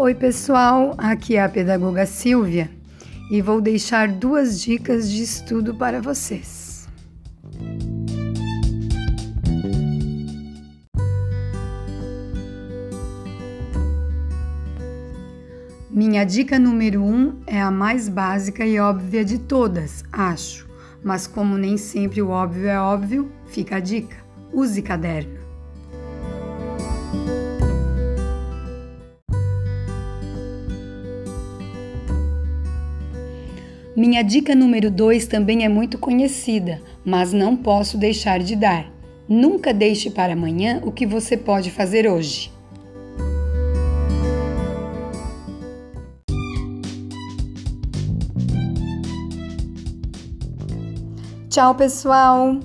Oi, pessoal, aqui é a pedagoga Silvia e vou deixar duas dicas de estudo para vocês. Minha dica número um é a mais básica e óbvia de todas, acho, mas como nem sempre o óbvio é óbvio, fica a dica: use caderno. Minha dica número 2 também é muito conhecida, mas não posso deixar de dar. Nunca deixe para amanhã o que você pode fazer hoje. Tchau, pessoal!